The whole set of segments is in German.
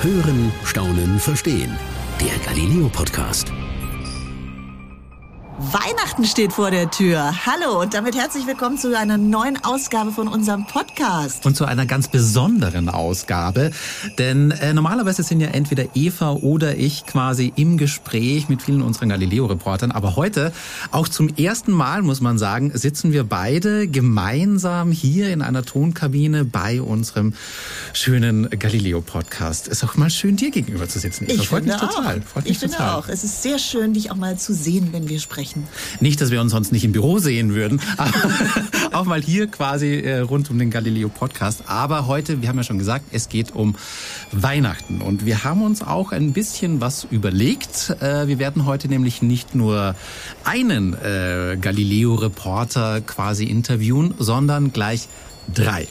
Hören, Staunen, Verstehen. Der Galileo Podcast. Weihnachten steht vor der Tür. Hallo und damit herzlich willkommen zu einer neuen Ausgabe von unserem Podcast. Und zu einer ganz besonderen Ausgabe. Denn äh, normalerweise sind ja entweder Eva oder ich quasi im Gespräch mit vielen unserer Galileo-Reportern. Aber heute, auch zum ersten Mal, muss man sagen, sitzen wir beide gemeinsam hier in einer Tonkabine bei unserem schönen Galileo-Podcast. Ist auch mal schön, dir gegenüber zu sitzen. Eva. Ich freut mich total. Freut mich ich total. finde auch. Es ist sehr schön, dich auch mal zu sehen, wenn wir sprechen sprechen. Nicht, dass wir uns sonst nicht im Büro sehen würden, aber auch mal hier quasi äh, rund um den Galileo Podcast. Aber heute, wir haben ja schon gesagt, es geht um Weihnachten und wir haben uns auch ein bisschen was überlegt. Äh, wir werden heute nämlich nicht nur einen äh, Galileo-Reporter quasi interviewen, sondern gleich drei.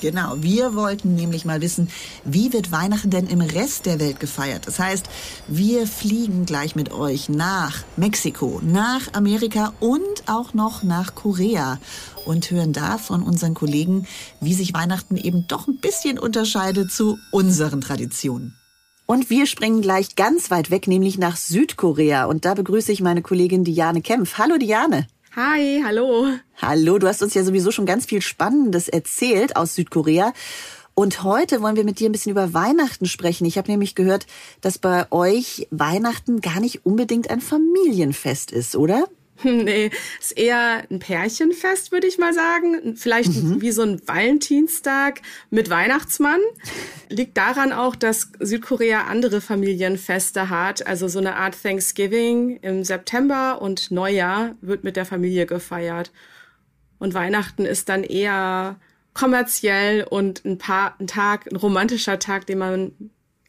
Genau, wir wollten nämlich mal wissen, wie wird Weihnachten denn im Rest der Welt gefeiert? Das heißt, wir fliegen gleich mit euch nach Mexiko, nach Amerika und auch noch nach Korea und hören da von unseren Kollegen, wie sich Weihnachten eben doch ein bisschen unterscheidet zu unseren Traditionen. Und wir springen gleich ganz weit weg, nämlich nach Südkorea. Und da begrüße ich meine Kollegin Diane Kempf. Hallo Diane. Hi, hallo. Hallo, du hast uns ja sowieso schon ganz viel Spannendes erzählt aus Südkorea. Und heute wollen wir mit dir ein bisschen über Weihnachten sprechen. Ich habe nämlich gehört, dass bei euch Weihnachten gar nicht unbedingt ein Familienfest ist, oder? Nee, ist eher ein Pärchenfest, würde ich mal sagen. Vielleicht mhm. wie so ein Valentinstag mit Weihnachtsmann. Liegt daran auch, dass Südkorea andere Familienfeste hat. Also so eine Art Thanksgiving im September und Neujahr wird mit der Familie gefeiert. Und Weihnachten ist dann eher kommerziell und ein, Paar, ein Tag, ein romantischer Tag, den man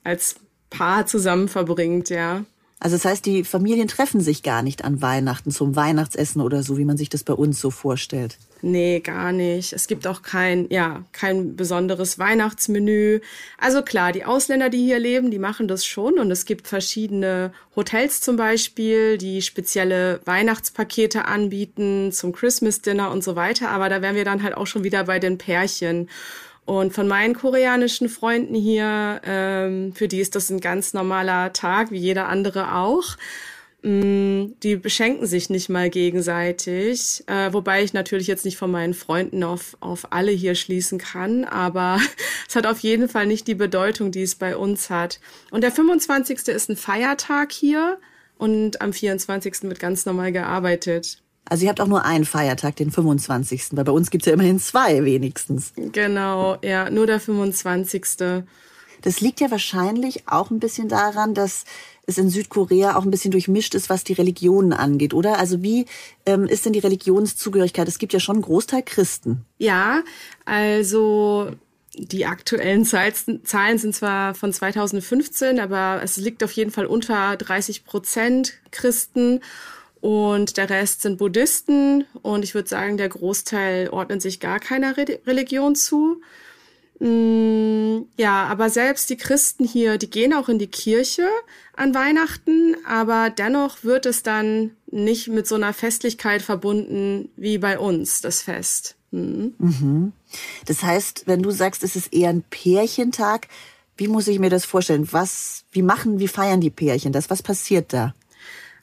als Paar zusammen verbringt, ja. Also das heißt, die Familien treffen sich gar nicht an Weihnachten zum Weihnachtsessen oder so, wie man sich das bei uns so vorstellt. Nee, gar nicht. Es gibt auch kein, ja, kein besonderes Weihnachtsmenü. Also klar, die Ausländer, die hier leben, die machen das schon und es gibt verschiedene Hotels zum Beispiel, die spezielle Weihnachtspakete anbieten zum Christmas Dinner und so weiter. Aber da wären wir dann halt auch schon wieder bei den Pärchen. Und von meinen koreanischen Freunden hier, ähm, für die ist das ein ganz normaler Tag, wie jeder andere auch. Mm, die beschenken sich nicht mal gegenseitig, äh, wobei ich natürlich jetzt nicht von meinen Freunden auf, auf alle hier schließen kann, aber es hat auf jeden Fall nicht die Bedeutung, die es bei uns hat. Und der 25. ist ein Feiertag hier und am 24. wird ganz normal gearbeitet. Also ihr habt auch nur einen Feiertag, den 25. Weil bei uns gibt's ja immerhin zwei wenigstens. Genau, ja, nur der 25. Das liegt ja wahrscheinlich auch ein bisschen daran, dass es in Südkorea auch ein bisschen durchmischt ist, was die Religionen angeht, oder? Also wie ähm, ist denn die Religionszugehörigkeit? Es gibt ja schon einen Großteil Christen. Ja, also die aktuellen Zahlen sind zwar von 2015, aber es liegt auf jeden Fall unter 30 Prozent Christen und der Rest sind Buddhisten und ich würde sagen, der Großteil ordnet sich gar keiner Re Religion zu. Mm, ja, aber selbst die Christen hier, die gehen auch in die Kirche an Weihnachten, aber dennoch wird es dann nicht mit so einer Festlichkeit verbunden wie bei uns, das Fest. Mhm. Mhm. Das heißt, wenn du sagst, es ist eher ein Pärchentag, wie muss ich mir das vorstellen? Was, wie machen, wie feiern die Pärchen das? Was passiert da?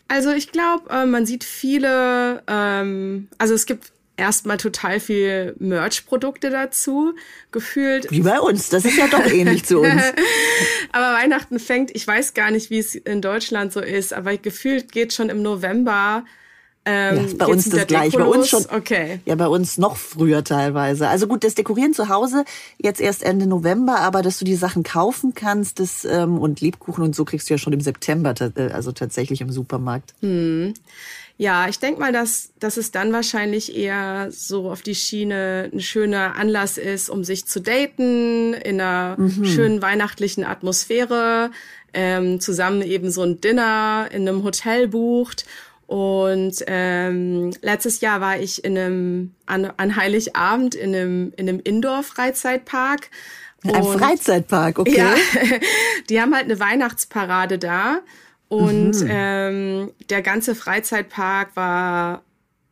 Also ich glaube, äh, man sieht viele, ähm, also es gibt erstmal total viel Merch-Produkte dazu, gefühlt. Wie bei uns, das ist ja doch ähnlich zu uns. aber Weihnachten fängt, ich weiß gar nicht, wie es in Deutschland so ist, aber gefühlt geht schon im November ähm, ja, bei uns das gleich. Bei uns schon. Okay. Ja, bei uns noch früher teilweise. Also gut, das Dekorieren zu Hause jetzt erst Ende November, aber dass du die Sachen kaufen kannst, das ähm, und Lebkuchen und so kriegst du ja schon im September, äh, also tatsächlich im Supermarkt. Hm. Ja, ich denk mal, dass, dass es dann wahrscheinlich eher so auf die Schiene ein schöner Anlass ist, um sich zu daten, in einer mhm. schönen weihnachtlichen Atmosphäre, ähm, zusammen eben so ein Dinner in einem Hotel bucht und ähm, letztes Jahr war ich in einem an, an Heiligabend in einem in einem Indoor-Freizeitpark. Ein Freizeitpark, okay. Ja, die haben halt eine Weihnachtsparade da und mhm. ähm, der ganze Freizeitpark war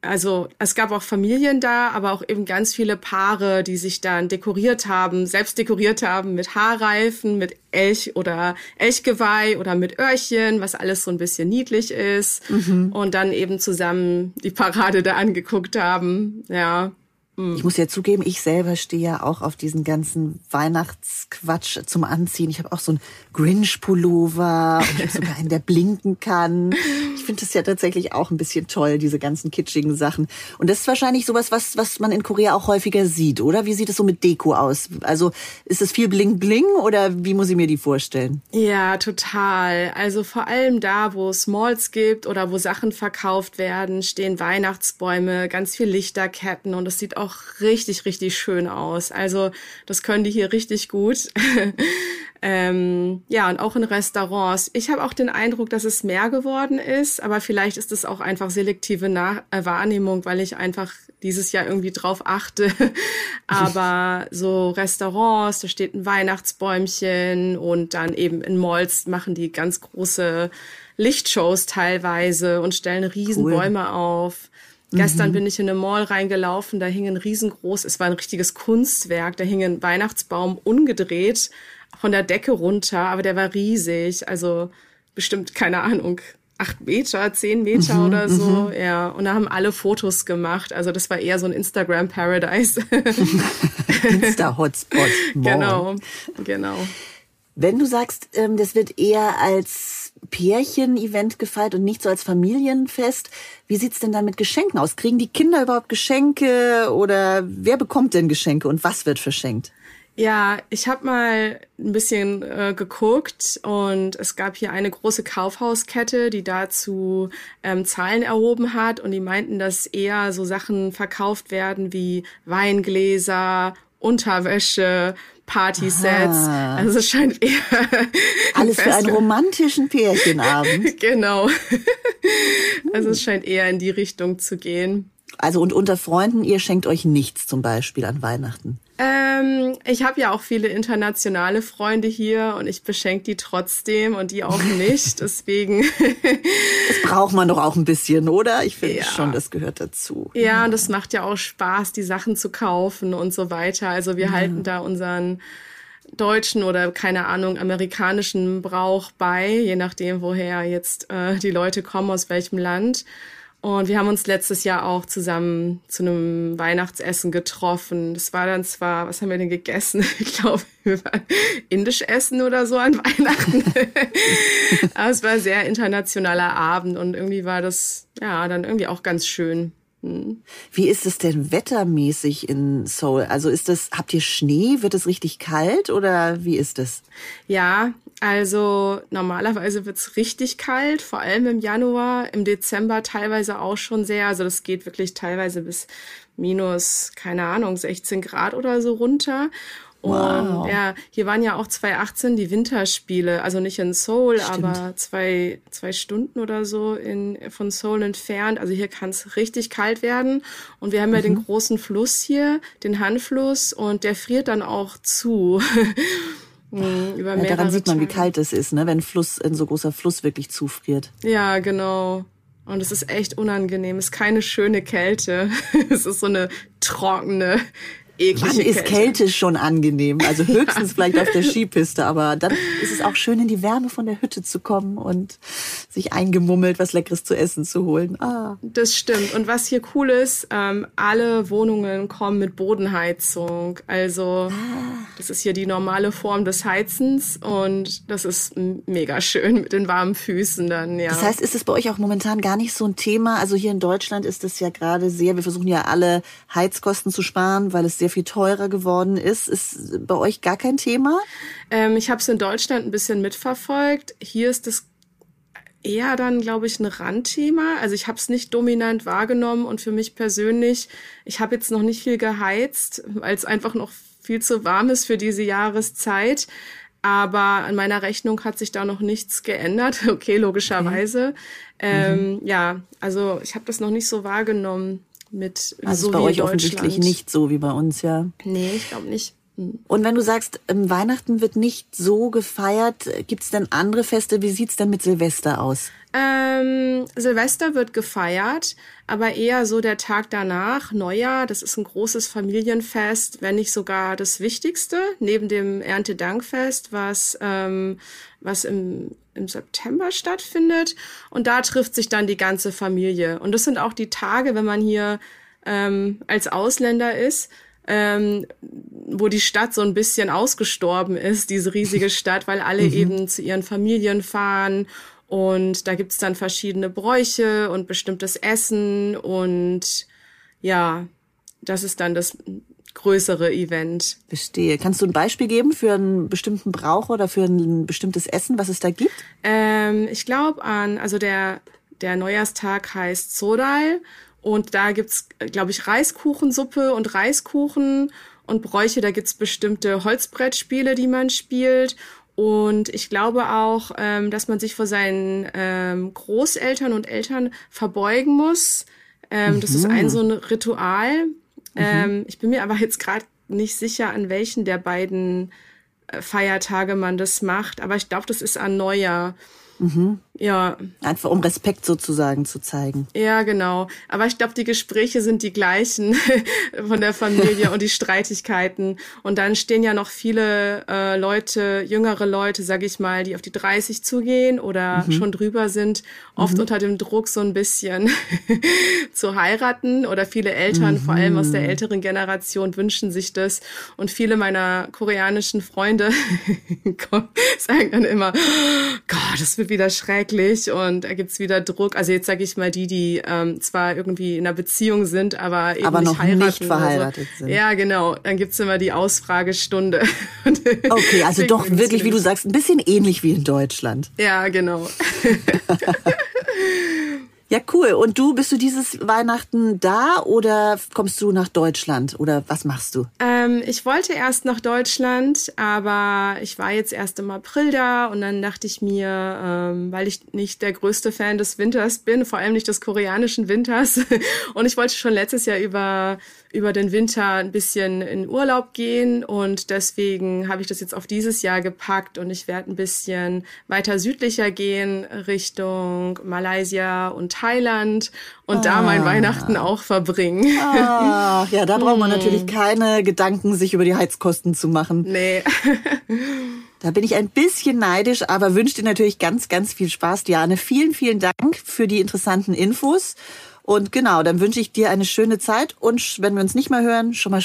also es gab auch Familien da, aber auch eben ganz viele Paare, die sich dann dekoriert haben, selbst dekoriert haben mit Haarreifen, mit Elch oder Elchgeweih oder mit Öhrchen, was alles so ein bisschen niedlich ist. Mhm. Und dann eben zusammen die Parade da angeguckt haben. Ja, ich muss ja zugeben, ich selber stehe ja auch auf diesen ganzen Weihnachtsquatsch zum Anziehen. Ich habe auch so einen Grinch-Pullover sogar einen, der blinken kann. Ich finde das ja tatsächlich auch ein bisschen toll, diese ganzen kitschigen Sachen. Und das ist wahrscheinlich sowas, was, was man in Korea auch häufiger sieht, oder? Wie sieht es so mit Deko aus? Also ist es viel Bling-Bling oder wie muss ich mir die vorstellen? Ja, total. Also vor allem da, wo es Malls gibt oder wo Sachen verkauft werden, stehen Weihnachtsbäume, ganz viel Lichterketten und es sieht auch auch richtig, richtig schön aus. Also das können die hier richtig gut. ähm, ja, und auch in Restaurants. Ich habe auch den Eindruck, dass es mehr geworden ist, aber vielleicht ist es auch einfach selektive Nach äh, Wahrnehmung, weil ich einfach dieses Jahr irgendwie drauf achte. aber so Restaurants, da steht ein Weihnachtsbäumchen und dann eben in Malls machen die ganz große Lichtshows teilweise und stellen Riesenbäume cool. auf. Gestern mhm. bin ich in eine Mall reingelaufen, da hing ein riesengroß, es war ein richtiges Kunstwerk, da hing ein Weihnachtsbaum ungedreht von der Decke runter, aber der war riesig, also bestimmt, keine Ahnung, acht Meter, zehn Meter mhm, oder so, mhm. ja. Und da haben alle Fotos gemacht. Also das war eher so ein Instagram-Paradise. Insta-Hotspot. Genau, genau. Wenn du sagst, ähm, das wird eher als Pärchen-Event gefeiert und nicht so als Familienfest, wie sieht's denn dann mit Geschenken aus? Kriegen die Kinder überhaupt Geschenke oder wer bekommt denn Geschenke und was wird verschenkt? Ja, ich habe mal ein bisschen äh, geguckt und es gab hier eine große Kaufhauskette, die dazu ähm, Zahlen erhoben hat und die meinten, dass eher so Sachen verkauft werden wie Weingläser, Unterwäsche, Partysets. Aha. Also es scheint eher alles für einen romantischen Pärchenabend. genau. also es scheint eher in die Richtung zu gehen. Also und unter Freunden, ihr schenkt euch nichts zum Beispiel an Weihnachten? Ähm, ich habe ja auch viele internationale Freunde hier und ich beschenke die trotzdem und die auch nicht. Deswegen. das braucht man doch auch ein bisschen, oder? Ich finde ja. schon, das gehört dazu. Ja, und es macht ja auch Spaß, die Sachen zu kaufen und so weiter. Also wir ja. halten da unseren deutschen oder keine Ahnung amerikanischen Brauch bei, je nachdem, woher jetzt äh, die Leute kommen, aus welchem Land. Und wir haben uns letztes Jahr auch zusammen zu einem Weihnachtsessen getroffen. Das war dann zwar, was haben wir denn gegessen? Ich glaube, wir waren indisch essen oder so an Weihnachten. Aber es war ein sehr internationaler Abend und irgendwie war das, ja, dann irgendwie auch ganz schön. Hm. Wie ist es denn wettermäßig in Seoul? Also ist das, habt ihr Schnee? Wird es richtig kalt oder wie ist es? Ja, also normalerweise wird's richtig kalt, vor allem im Januar, im Dezember teilweise auch schon sehr. Also das geht wirklich teilweise bis minus, keine Ahnung, 16 Grad oder so runter. Wow. Und ja, hier waren ja auch 2018 die Winterspiele, also nicht in Seoul, Stimmt. aber zwei, zwei Stunden oder so in, von Seoul entfernt. Also hier kann es richtig kalt werden. Und wir haben mhm. ja den mhm. großen Fluss hier, den Han-Fluss, und der friert dann auch zu. Mhm, über ja, daran sieht man, wie kalt es ist, ne? wenn Fluss, ein so großer Fluss wirklich zufriert. Ja, genau. Und es ist echt unangenehm. Es ist keine schöne Kälte. es ist so eine trockene, Wann ist Kälte schon angenehm? Also höchstens vielleicht auf der Skipiste, aber dann ist es auch schön, in die Wärme von der Hütte zu kommen und sich eingemummelt was Leckeres zu essen zu holen. Ah. Das stimmt. Und was hier cool ist, ähm, alle Wohnungen kommen mit Bodenheizung. Also ah. das ist hier die normale Form des Heizens und das ist mega schön mit den warmen Füßen dann, ja. Das heißt, ist es bei euch auch momentan gar nicht so ein Thema? Also hier in Deutschland ist es ja gerade sehr, wir versuchen ja alle Heizkosten zu sparen, weil es sehr viel teurer geworden ist. Ist bei euch gar kein Thema? Ähm, ich habe es in Deutschland ein bisschen mitverfolgt. Hier ist es eher dann, glaube ich, ein Randthema. Also ich habe es nicht dominant wahrgenommen und für mich persönlich, ich habe jetzt noch nicht viel geheizt, weil es einfach noch viel zu warm ist für diese Jahreszeit. Aber an meiner Rechnung hat sich da noch nichts geändert. Okay, logischerweise. Okay. Ähm, mhm. Ja, also ich habe das noch nicht so wahrgenommen mit also so bei euch offensichtlich nicht so wie bei uns, ja. Nee, ich glaube nicht. Und wenn du sagst, ähm, Weihnachten wird nicht so gefeiert, gibt es denn andere Feste? Wie sieht's denn mit Silvester aus? Ähm, Silvester wird gefeiert, aber eher so der Tag danach, Neujahr. Das ist ein großes Familienfest, wenn nicht sogar das Wichtigste, neben dem Erntedankfest, was, ähm, was im, im September stattfindet. Und da trifft sich dann die ganze Familie. Und das sind auch die Tage, wenn man hier ähm, als Ausländer ist, ähm, wo die Stadt so ein bisschen ausgestorben ist, diese riesige Stadt, weil alle mhm. eben zu ihren Familien fahren und da gibt's dann verschiedene Bräuche und bestimmtes Essen und ja, das ist dann das größere Event. Verstehe. Kannst du ein Beispiel geben für einen bestimmten Brauch oder für ein bestimmtes Essen, was es da gibt? Ähm, ich glaube an, also der, der Neujahrstag heißt Sodal und da gibt's, glaube ich, Reiskuchensuppe und Reiskuchen und Bräuche. Da gibt's bestimmte Holzbrettspiele, die man spielt. Und ich glaube auch, ähm, dass man sich vor seinen ähm, Großeltern und Eltern verbeugen muss. Ähm, mhm. Das ist ein mhm. so ein Ritual. Mhm. Ähm, ich bin mir aber jetzt gerade nicht sicher, an welchen der beiden äh, Feiertage man das macht. Aber ich glaube, das ist an Neujahr. Mhm. Ja. Einfach um Respekt sozusagen zu zeigen. Ja, genau. Aber ich glaube, die Gespräche sind die gleichen von der Familie und die Streitigkeiten. Und dann stehen ja noch viele äh, Leute, jüngere Leute, sag ich mal, die auf die 30 zugehen oder mhm. schon drüber sind, oft mhm. unter dem Druck so ein bisschen zu heiraten. Oder viele Eltern, vor allem aus der mhm. älteren Generation, wünschen sich das. Und viele meiner koreanischen Freunde sagen dann immer, Gott, das wird wieder schrecklich und da gibt's wieder Druck. Also jetzt sage ich mal die, die ähm, zwar irgendwie in einer Beziehung sind, aber eben aber nicht noch heiraten nicht verheiratet so. sind. Ja, genau. Dann gibt's immer die Ausfragestunde. okay, also doch wirklich, wie du sagst, ein bisschen ähnlich wie in Deutschland. Ja, genau. Ja, cool. Und du, bist du dieses Weihnachten da oder kommst du nach Deutschland oder was machst du? Ähm, ich wollte erst nach Deutschland, aber ich war jetzt erst im April da und dann dachte ich mir, ähm, weil ich nicht der größte Fan des Winters bin, vor allem nicht des koreanischen Winters, und ich wollte schon letztes Jahr über über den Winter ein bisschen in Urlaub gehen und deswegen habe ich das jetzt auf dieses Jahr gepackt und ich werde ein bisschen weiter südlicher gehen Richtung Malaysia und Thailand und ah. da mein ah. Weihnachten auch verbringen. Ah, ja, da braucht man hm. natürlich keine Gedanken, sich über die Heizkosten zu machen. Nee. Da bin ich ein bisschen neidisch, aber wünsche dir natürlich ganz, ganz viel Spaß, Diane. Vielen, vielen Dank für die interessanten Infos. Und genau, dann wünsche ich dir eine schöne Zeit und wenn wir uns nicht mehr hören, schon mal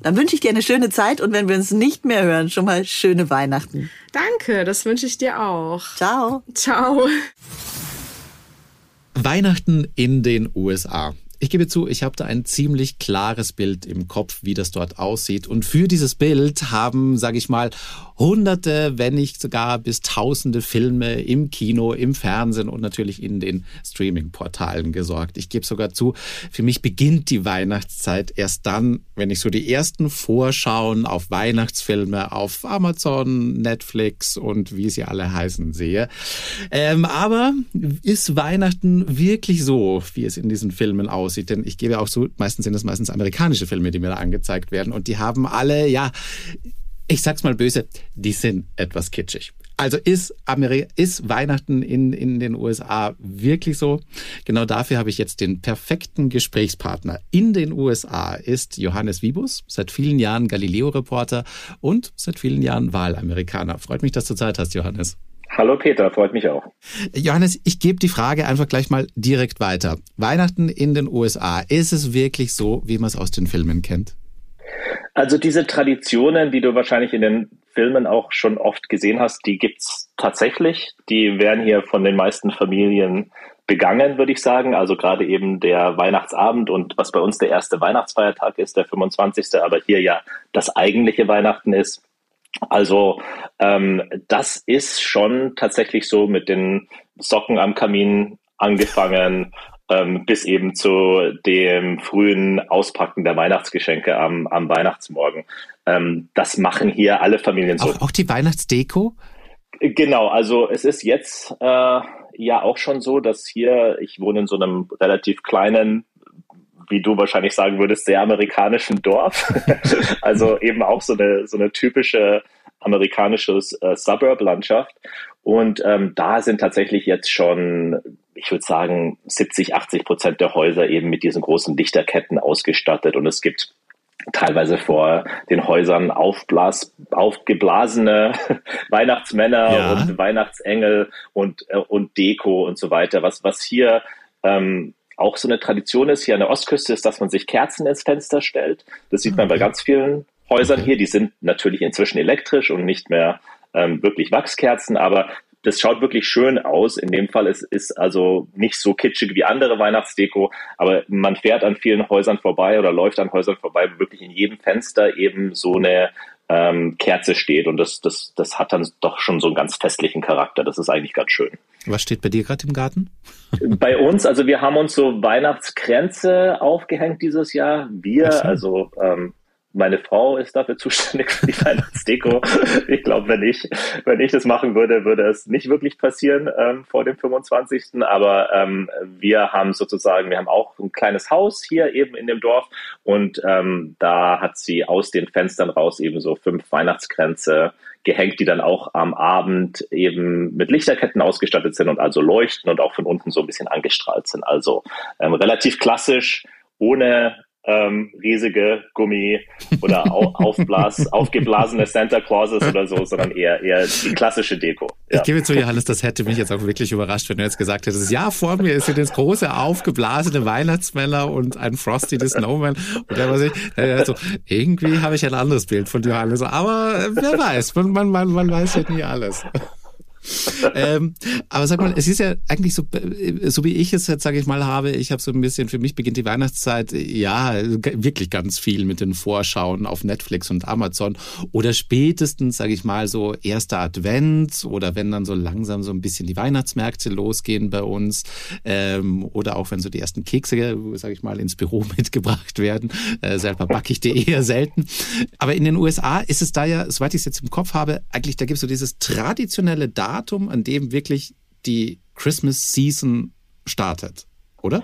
dann wünsche ich dir eine schöne Zeit und wenn wir uns nicht mehr hören, schon mal schöne Weihnachten. Danke, das wünsche ich dir auch. Ciao. Ciao. Weihnachten in den USA. Ich gebe zu, ich habe da ein ziemlich klares Bild im Kopf, wie das dort aussieht. Und für dieses Bild haben, sage ich mal, hunderte, wenn nicht sogar bis tausende Filme im Kino, im Fernsehen und natürlich in den Streaming-Portalen gesorgt. Ich gebe sogar zu, für mich beginnt die Weihnachtszeit erst dann, wenn ich so die ersten Vorschauen auf Weihnachtsfilme auf Amazon, Netflix und wie sie alle heißen sehe. Ähm, aber ist Weihnachten wirklich so, wie es in diesen Filmen aussieht? Denn ich gebe auch so, meistens sind es meistens amerikanische Filme, die mir da angezeigt werden und die haben alle, ja, ich sag's mal böse, die sind etwas kitschig. Also ist, Ameri ist Weihnachten in, in den USA wirklich so? Genau dafür habe ich jetzt den perfekten Gesprächspartner. In den USA ist Johannes Wibus, seit vielen Jahren Galileo-Reporter und seit vielen Jahren Wahlamerikaner. Freut mich, dass du Zeit hast, Johannes. Hallo Peter, freut mich auch. Johannes, ich gebe die Frage einfach gleich mal direkt weiter. Weihnachten in den USA, ist es wirklich so, wie man es aus den Filmen kennt? Also diese Traditionen, die du wahrscheinlich in den Filmen auch schon oft gesehen hast, die gibt's tatsächlich. Die werden hier von den meisten Familien begangen, würde ich sagen. Also gerade eben der Weihnachtsabend und was bei uns der erste Weihnachtsfeiertag ist, der 25. aber hier ja das eigentliche Weihnachten ist. Also ähm, das ist schon tatsächlich so mit den Socken am Kamin angefangen ähm, bis eben zu dem frühen Auspacken der Weihnachtsgeschenke am, am Weihnachtsmorgen. Ähm, das machen hier alle Familien so. Auch, auch die Weihnachtsdeko? Genau, also es ist jetzt äh, ja auch schon so, dass hier, ich wohne in so einem relativ kleinen wie du wahrscheinlich sagen würdest, sehr amerikanischen Dorf. also eben auch so eine, so eine typische amerikanische äh, Suburb-Landschaft. Und ähm, da sind tatsächlich jetzt schon, ich würde sagen, 70, 80 Prozent der Häuser eben mit diesen großen Lichterketten ausgestattet. Und es gibt teilweise vor den Häusern aufblas, aufgeblasene Weihnachtsmänner ja. und Weihnachtsengel und, äh, und Deko und so weiter. Was, was hier ähm, auch so eine Tradition ist, hier an der Ostküste, ist, dass man sich Kerzen ins Fenster stellt. Das sieht man bei ganz vielen Häusern hier. Die sind natürlich inzwischen elektrisch und nicht mehr ähm, wirklich Wachskerzen, aber das schaut wirklich schön aus. In dem Fall ist, ist also nicht so kitschig wie andere Weihnachtsdeko, aber man fährt an vielen Häusern vorbei oder läuft an Häusern vorbei, wo wirklich in jedem Fenster eben so eine ähm, Kerze steht und das, das, das hat dann doch schon so einen ganz festlichen Charakter. Das ist eigentlich ganz schön. Was steht bei dir gerade im Garten? Bei uns, also wir haben uns so Weihnachtskränze aufgehängt dieses Jahr. Wir, also ähm, meine Frau ist dafür zuständig für die Weihnachtsdeko. ich glaube, wenn ich, wenn ich das machen würde, würde es nicht wirklich passieren ähm, vor dem 25. Aber ähm, wir haben sozusagen, wir haben auch ein kleines Haus hier eben in dem Dorf und ähm, da hat sie aus den Fenstern raus eben so fünf Weihnachtskränze gehängt, die dann auch am Abend eben mit Lichterketten ausgestattet sind und also leuchten und auch von unten so ein bisschen angestrahlt sind. Also ähm, relativ klassisch, ohne ähm, riesige Gummi oder aufblas, aufgeblasene Santa Clauses oder so, sondern eher, eher die klassische Deko. Ja. Ich gebe zu, Johannes, das hätte mich jetzt auch wirklich überrascht, wenn du jetzt gesagt hättest, ja, vor mir ist hier das große aufgeblasene Weihnachtsmänner und ein Frosty the Snowman. Und der war sich, also, irgendwie habe ich ein anderes Bild von Johannes, aber wer weiß, man, man, man, man weiß ja nie alles ähm, aber sag mal, es ist ja eigentlich so, äh, so wie ich es jetzt, sage ich mal, habe, ich habe so ein bisschen, für mich beginnt die Weihnachtszeit, ja, wirklich ganz viel mit den Vorschauen auf Netflix und Amazon oder spätestens, sage ich mal, so erster Advent oder wenn dann so langsam so ein bisschen die Weihnachtsmärkte losgehen bei uns ähm, oder auch wenn so die ersten Kekse, sage ich mal, ins Büro mitgebracht werden. Äh, selber backe ich die eher selten. Aber in den USA ist es da ja, soweit ich es jetzt im Kopf habe, eigentlich, da gibt es so dieses traditionelle Datum, Datum, an dem wirklich die Christmas Season startet, oder?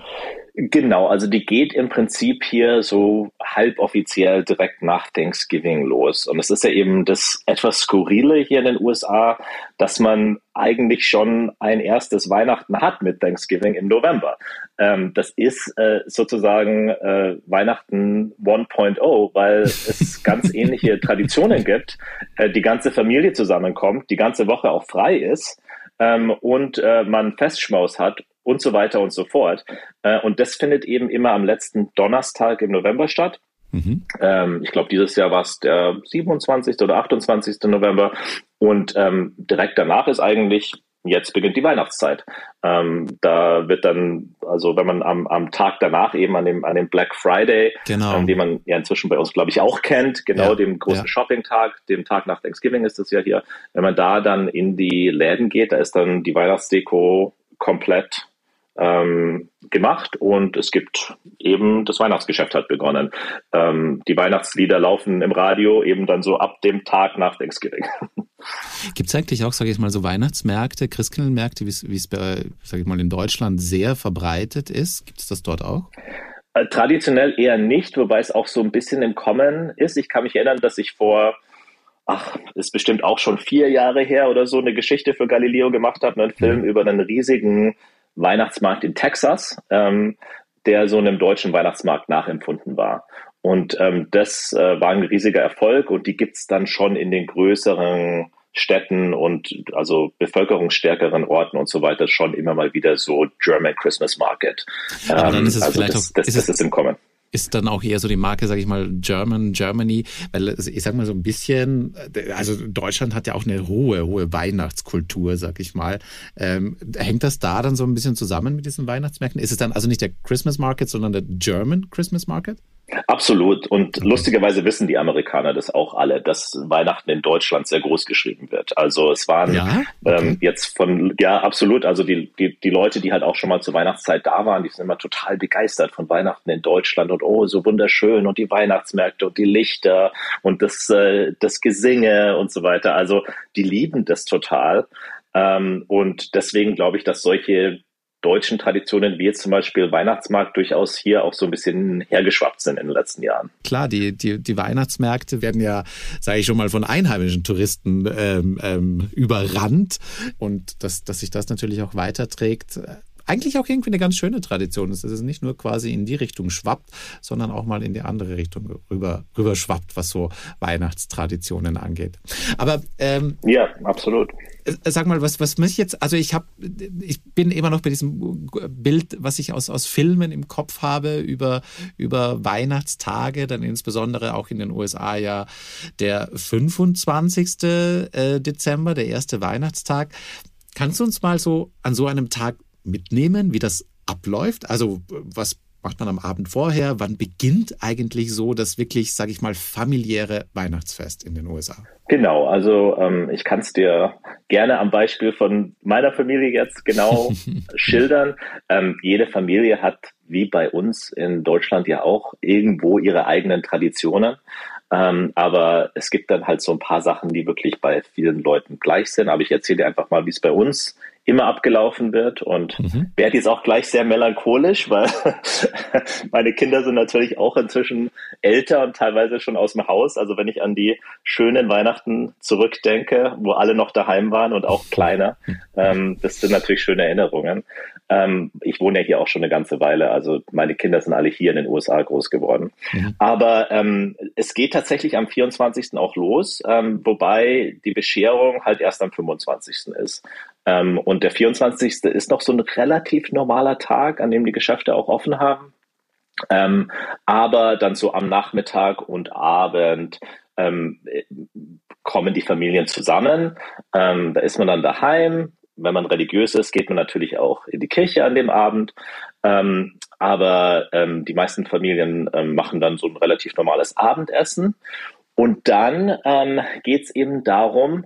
Genau, also die geht im Prinzip hier so halboffiziell direkt nach Thanksgiving los. Und es ist ja eben das etwas Skurrile hier in den USA, dass man eigentlich schon ein erstes Weihnachten hat mit Thanksgiving im November. Ähm, das ist äh, sozusagen äh, Weihnachten 1.0, weil es ganz ähnliche Traditionen gibt. Äh, die ganze Familie zusammenkommt, die ganze Woche auch frei ist ähm, und äh, man Festschmaus hat und so weiter und so fort. Äh, und das findet eben immer am letzten Donnerstag im November statt. Mhm. Ähm, ich glaube, dieses Jahr war es der 27. oder 28. November. Und ähm, direkt danach ist eigentlich, jetzt beginnt die Weihnachtszeit. Ähm, da wird dann, also wenn man am, am Tag danach eben an dem, an dem Black Friday, genau. ähm, den man ja inzwischen bei uns, glaube ich, auch kennt, genau ja. dem großen ja. Shopping-Tag, dem Tag nach Thanksgiving ist es ja hier. Wenn man da dann in die Läden geht, da ist dann die Weihnachtsdeko komplett ähm, gemacht und es gibt eben das Weihnachtsgeschäft hat begonnen. Ähm, die Weihnachtslieder laufen im Radio eben dann so ab dem Tag nach Thanksgiving. Gibt es eigentlich auch, sage ich mal, so Weihnachtsmärkte, Christkindlmärkte, wie es bei, sage ich mal, in Deutschland sehr verbreitet ist? Gibt es das dort auch? Äh, traditionell eher nicht, wobei es auch so ein bisschen im Kommen ist. Ich kann mich erinnern, dass ich vor ach, ist bestimmt auch schon vier Jahre her oder so, eine Geschichte für Galileo gemacht habe, einen Film mhm. über einen riesigen Weihnachtsmarkt in Texas, ähm, der so einem deutschen Weihnachtsmarkt nachempfunden war. Und ähm, das äh, war ein riesiger Erfolg und die gibt's dann schon in den größeren Städten und also bevölkerungsstärkeren Orten und so weiter schon immer mal wieder so German Christmas Market. Aber dann ist es ähm, also vielleicht das, auch, das, ist das ist im Kommen ist dann auch eher so die Marke, sage ich mal, German, Germany, weil ich sag mal so ein bisschen, also Deutschland hat ja auch eine hohe, hohe Weihnachtskultur, sag ich mal. Ähm, hängt das da dann so ein bisschen zusammen mit diesen Weihnachtsmärkten? Ist es dann also nicht der Christmas Market, sondern der German Christmas Market? Absolut. Und okay. lustigerweise wissen die Amerikaner das auch alle, dass Weihnachten in Deutschland sehr groß geschrieben wird. Also es waren ja? Ähm, okay. ähm, jetzt von, ja, absolut. Also die, die, die Leute, die halt auch schon mal zur Weihnachtszeit da waren, die sind immer total begeistert von Weihnachten in Deutschland und oh, so wunderschön und die Weihnachtsmärkte und die Lichter und das, äh, das Gesinge und so weiter. Also die lieben das total. Ähm, und deswegen glaube ich, dass solche deutschen Traditionen, wie jetzt zum Beispiel Weihnachtsmarkt, durchaus hier auch so ein bisschen hergeschwappt sind in den letzten Jahren. Klar, die, die, die Weihnachtsmärkte werden ja, sage ich schon mal, von einheimischen Touristen ähm, ähm, überrannt. Und dass, dass sich das natürlich auch weiterträgt, eigentlich auch irgendwie eine ganz schöne Tradition ist, dass es nicht nur quasi in die Richtung schwappt, sondern auch mal in die andere Richtung rüber, rüber schwappt, was so Weihnachtstraditionen angeht. Aber ähm, ja, absolut. Äh, sag mal, was, was mich jetzt, also ich habe, ich bin immer noch bei diesem Bild, was ich aus, aus Filmen im Kopf habe über, über Weihnachtstage, dann insbesondere auch in den USA ja der 25. Äh, Dezember, der erste Weihnachtstag. Kannst du uns mal so an so einem Tag mitnehmen, wie das abläuft? Also was macht man am Abend vorher? Wann beginnt eigentlich so das wirklich, sage ich mal, familiäre Weihnachtsfest in den USA? Genau, also ähm, ich kann es dir gerne am Beispiel von meiner Familie jetzt genau schildern. Ähm, jede Familie hat, wie bei uns in Deutschland ja auch, irgendwo ihre eigenen Traditionen. Ähm, aber es gibt dann halt so ein paar Sachen, die wirklich bei vielen Leuten gleich sind. Aber ich erzähle dir einfach mal, wie es bei uns immer abgelaufen wird und mhm. werde jetzt auch gleich sehr melancholisch, weil meine Kinder sind natürlich auch inzwischen älter und teilweise schon aus dem Haus. Also wenn ich an die schönen Weihnachten zurückdenke, wo alle noch daheim waren und auch kleiner, ähm, das sind natürlich schöne Erinnerungen. Ähm, ich wohne ja hier auch schon eine ganze Weile, also meine Kinder sind alle hier in den USA groß geworden. Mhm. Aber ähm, es geht tatsächlich am 24. auch los, ähm, wobei die Bescherung halt erst am 25. ist. Ähm, und der 24. ist noch so ein relativ normaler Tag, an dem die Geschäfte auch offen haben. Ähm, aber dann so am Nachmittag und Abend ähm, kommen die Familien zusammen. Ähm, da ist man dann daheim. Wenn man religiös ist, geht man natürlich auch in die Kirche an dem Abend. Ähm, aber ähm, die meisten Familien machen dann so ein relativ normales Abendessen. Und dann ähm, geht es eben darum,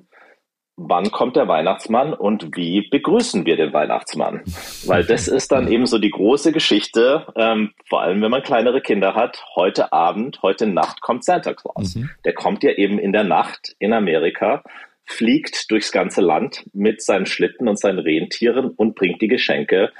wann kommt der Weihnachtsmann und wie begrüßen wir den Weihnachtsmann? Weil das ist dann eben so die große Geschichte, ähm, vor allem wenn man kleinere Kinder hat. Heute Abend, heute Nacht kommt Santa Claus. Mhm. Der kommt ja eben in der Nacht in Amerika, fliegt durchs ganze Land mit seinen Schlitten und seinen Rentieren und bringt die Geschenke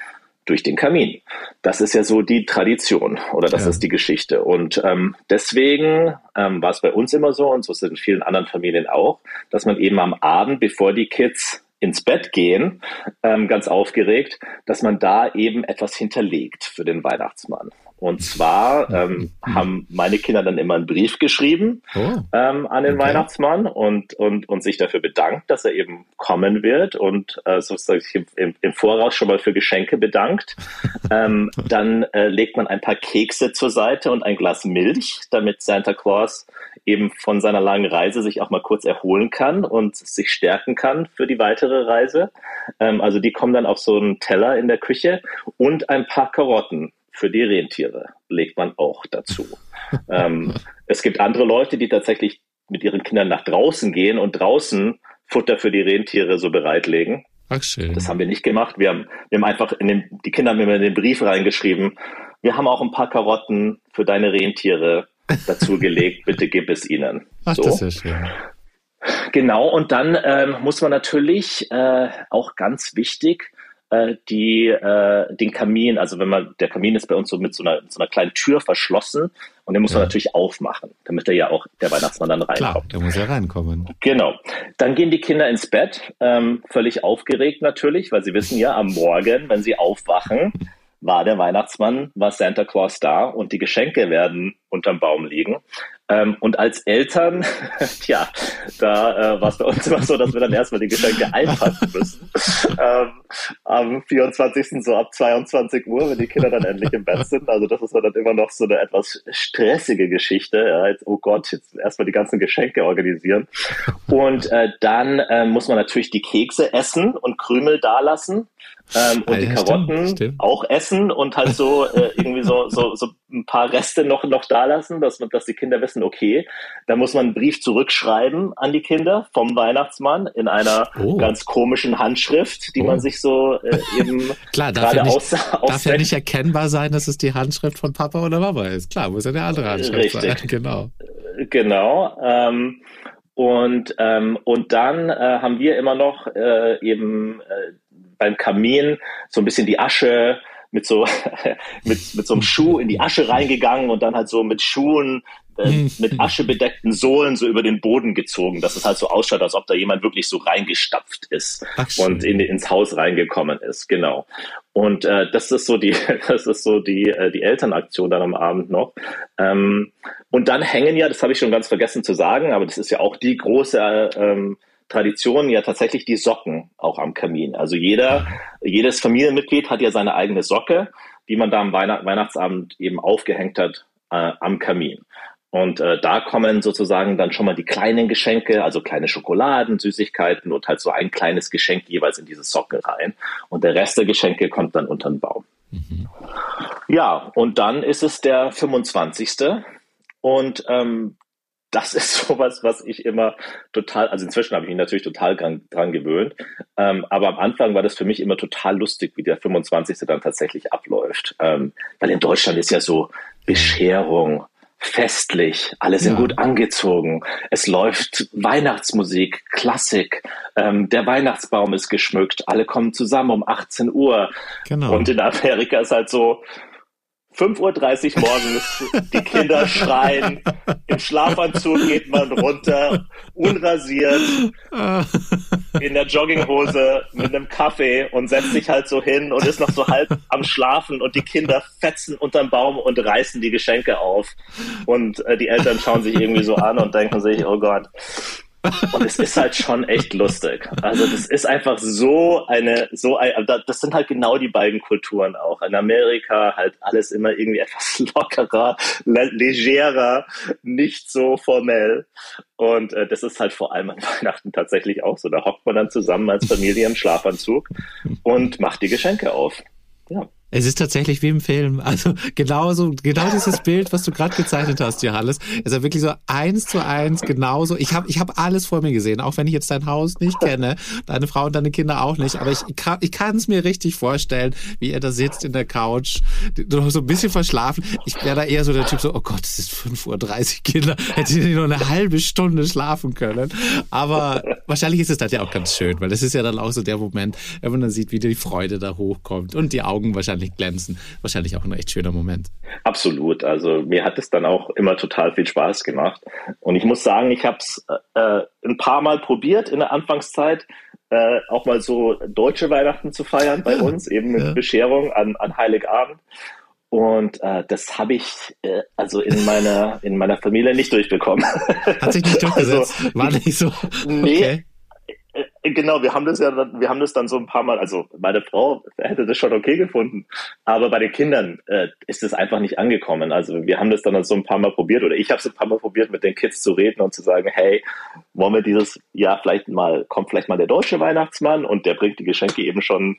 durch den Kamin. Das ist ja so die Tradition oder das ja. ist die Geschichte. Und ähm, deswegen ähm, war es bei uns immer so und so ist es in vielen anderen Familien auch, dass man eben am Abend, bevor die Kids ins Bett gehen, ähm, ganz aufgeregt, dass man da eben etwas hinterlegt für den Weihnachtsmann. Und zwar ähm, mhm. haben meine Kinder dann immer einen Brief geschrieben oh, ähm, an den okay. Weihnachtsmann und, und, und sich dafür bedankt, dass er eben kommen wird und äh, sozusagen im, im Voraus schon mal für Geschenke bedankt. ähm, dann äh, legt man ein paar Kekse zur Seite und ein Glas Milch, damit Santa Claus eben von seiner langen Reise sich auch mal kurz erholen kann und sich stärken kann für die weitere Reise. Ähm, also die kommen dann auf so einen Teller in der Küche und ein paar Karotten für die Rentiere legt man auch dazu. ähm, es gibt andere Leute, die tatsächlich mit ihren Kindern nach draußen gehen und draußen Futter für die Rentiere so bereitlegen. Ach schön. Das haben wir nicht gemacht. Wir haben, wir haben einfach in den, die Kinder haben immer in den Brief reingeschrieben. Wir haben auch ein paar Karotten für deine Rentiere dazu gelegt. Bitte gib es ihnen. Ach, so. das ist ja schön. Genau. Und dann ähm, muss man natürlich äh, auch ganz wichtig äh, die äh, den Kamin, also wenn man der Kamin ist bei uns so mit so einer, so einer kleinen Tür verschlossen und den muss ja. man natürlich aufmachen, damit er ja auch der Weihnachtsmann dann reinkommt. Klar, der muss ja reinkommen. Genau. Dann gehen die Kinder ins Bett, ähm, völlig aufgeregt natürlich, weil sie wissen ja am Morgen, wenn sie aufwachen, war der Weihnachtsmann, war Santa Claus da und die Geschenke werden unterm Baum liegen. Ähm, und als Eltern, tja, da äh, war es bei uns immer so, dass wir dann erstmal die Geschenke einpacken müssen. Ähm, am 24. so ab 22 Uhr, wenn die Kinder dann endlich im Bett sind. Also das ist dann immer noch so eine etwas stressige Geschichte. Ja, jetzt, oh Gott, jetzt erstmal die ganzen Geschenke organisieren. Und äh, dann äh, muss man natürlich die Kekse essen und Krümel dalassen. Ähm, und ah, ja, die Karotten stimmt, stimmt. auch essen und halt so äh, irgendwie so, so, so ein paar Reste noch, noch da lassen, dass, dass die Kinder wissen, okay, da muss man einen Brief zurückschreiben an die Kinder vom Weihnachtsmann in einer oh. ganz komischen Handschrift, die oh. man sich so äh, eben Klar, darf ja, nicht, aus, darf ja nicht erkennbar sein, dass es die Handschrift von Papa oder Mama ist. Klar, muss ja eine andere Handschrift Richtig. sein. Genau. Genau. Ähm, und, ähm, und dann äh, haben wir immer noch äh, eben äh, beim Kamin so ein bisschen die Asche mit so mit, mit so einem Schuh in die Asche reingegangen und dann halt so mit Schuhen äh, mit Asche bedeckten Sohlen so über den Boden gezogen, dass es halt so ausschaut, als ob da jemand wirklich so reingestapft ist Ach, und in, ins Haus reingekommen ist, genau. Und äh, das ist so die, das ist so die äh, die Elternaktion dann am Abend noch. Ähm, und dann hängen ja, das habe ich schon ganz vergessen zu sagen, aber das ist ja auch die große äh, ähm, Tradition ja tatsächlich die Socken auch am Kamin. Also jeder, jedes Familienmitglied hat ja seine eigene Socke, die man da am Weihnacht, Weihnachtsabend eben aufgehängt hat äh, am Kamin. Und äh, da kommen sozusagen dann schon mal die kleinen Geschenke, also kleine Schokoladen, Süßigkeiten und halt so ein kleines Geschenk jeweils in diese Socken rein. Und der Rest der Geschenke kommt dann unter den Baum. Mhm. Ja, und dann ist es der 25. Und ähm, das ist sowas, was ich immer total, also inzwischen habe ich mich natürlich total dran, dran gewöhnt, ähm, aber am Anfang war das für mich immer total lustig, wie der 25. dann tatsächlich abläuft. Ähm, weil in Deutschland ist ja so Bescherung, festlich, alle sind ja. gut angezogen, es läuft Weihnachtsmusik, Klassik, ähm, der Weihnachtsbaum ist geschmückt, alle kommen zusammen um 18 Uhr. Genau. Und in Amerika ist halt so, 5.30 Uhr morgens, die Kinder schreien, im Schlafanzug geht man runter, unrasiert, in der Jogginghose mit einem Kaffee und setzt sich halt so hin und ist noch so halb am Schlafen und die Kinder fetzen unterm Baum und reißen die Geschenke auf. Und äh, die Eltern schauen sich irgendwie so an und denken sich, oh Gott, und es ist halt schon echt lustig. Also das ist einfach so eine, so ein, das sind halt genau die beiden Kulturen auch. In Amerika halt alles immer irgendwie etwas lockerer, legerer, nicht so formell. Und äh, das ist halt vor allem an Weihnachten tatsächlich auch so. Da hockt man dann zusammen als Familie im Schlafanzug und macht die Geschenke auf. Ja. Es ist tatsächlich wie im Film. Also genauso, genau dieses Bild, was du gerade gezeichnet hast, Johannes. Es ist wirklich so eins zu eins genauso. Ich habe ich hab alles vor mir gesehen, auch wenn ich jetzt dein Haus nicht kenne, deine Frau und deine Kinder auch nicht. Aber ich, ich kann es mir richtig vorstellen, wie ihr da sitzt in der Couch, so ein bisschen verschlafen. Ich wäre da eher so der Typ so, oh Gott, es ist 5.30 Uhr, Kinder. Hätte ich nur eine halbe Stunde schlafen können. Aber wahrscheinlich ist es das ja auch ganz schön, weil das ist ja dann auch so der Moment, wenn man dann sieht, wie die Freude da hochkommt und die Augen wahrscheinlich wahrscheinlich glänzen. Wahrscheinlich auch ein echt schöner Moment. Absolut. Also mir hat es dann auch immer total viel Spaß gemacht. Und ich muss sagen, ich habe es äh, ein paar Mal probiert in der Anfangszeit, äh, auch mal so deutsche Weihnachten zu feiern bei uns, eben mit ja. Bescherung an, an Heiligabend. Und äh, das habe ich äh, also in meiner in meiner Familie nicht durchbekommen. Hat sich nicht durchgesetzt? Also, War nicht so? Okay. Genau, wir haben das ja, wir haben das dann so ein paar Mal, also meine Frau hätte das schon okay gefunden, aber bei den Kindern äh, ist es einfach nicht angekommen. Also wir haben das dann so ein paar Mal probiert oder ich habe es ein paar Mal probiert, mit den Kids zu reden und zu sagen, hey, wollen wir dieses Jahr vielleicht mal, kommt vielleicht mal der deutsche Weihnachtsmann und der bringt die Geschenke eben schon